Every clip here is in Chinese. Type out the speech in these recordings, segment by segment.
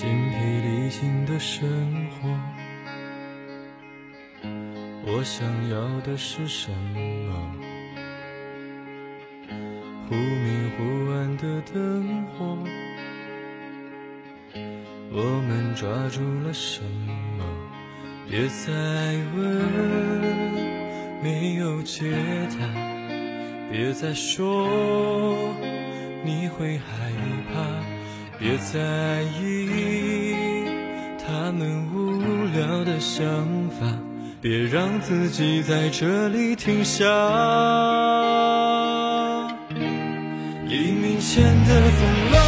精疲力尽的生活，我想要的是什么？忽明忽暗的灯火，我们抓住了什么？别再问，没有解答，别再说你会害怕。别在意他们无聊的想法，别让自己在这里停下。黎明前的风浪，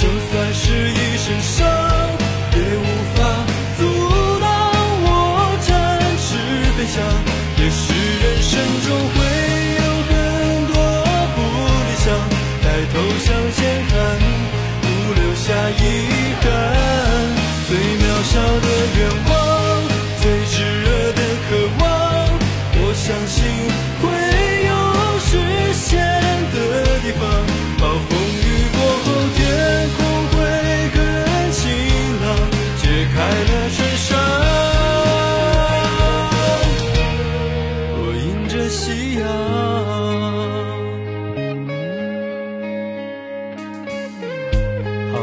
就算是一身伤，也无法阻挡我。展翅飞翔。也许人生中会有很多不理想，抬头向前看。下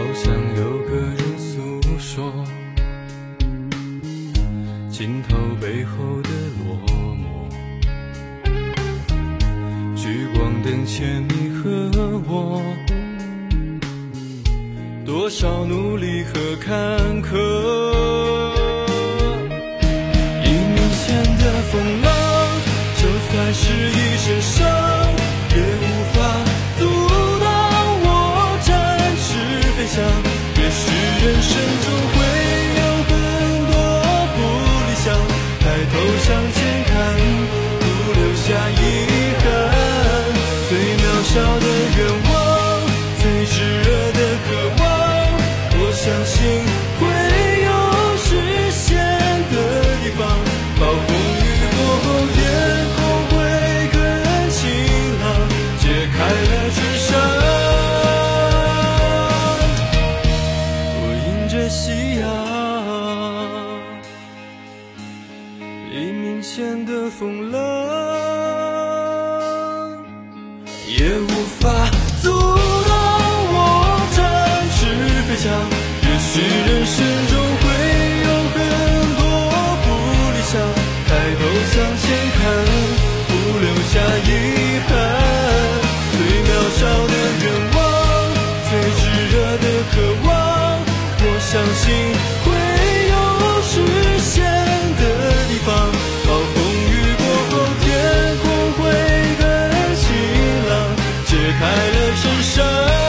阳，好像有个人诉说，镜头背后的落寞。聚光灯前你和我，多少努力和坎坷。一面前的风浪，就算是一身伤，人生中会有很多不理想，抬头向前眼前的风浪，也无法快乐是神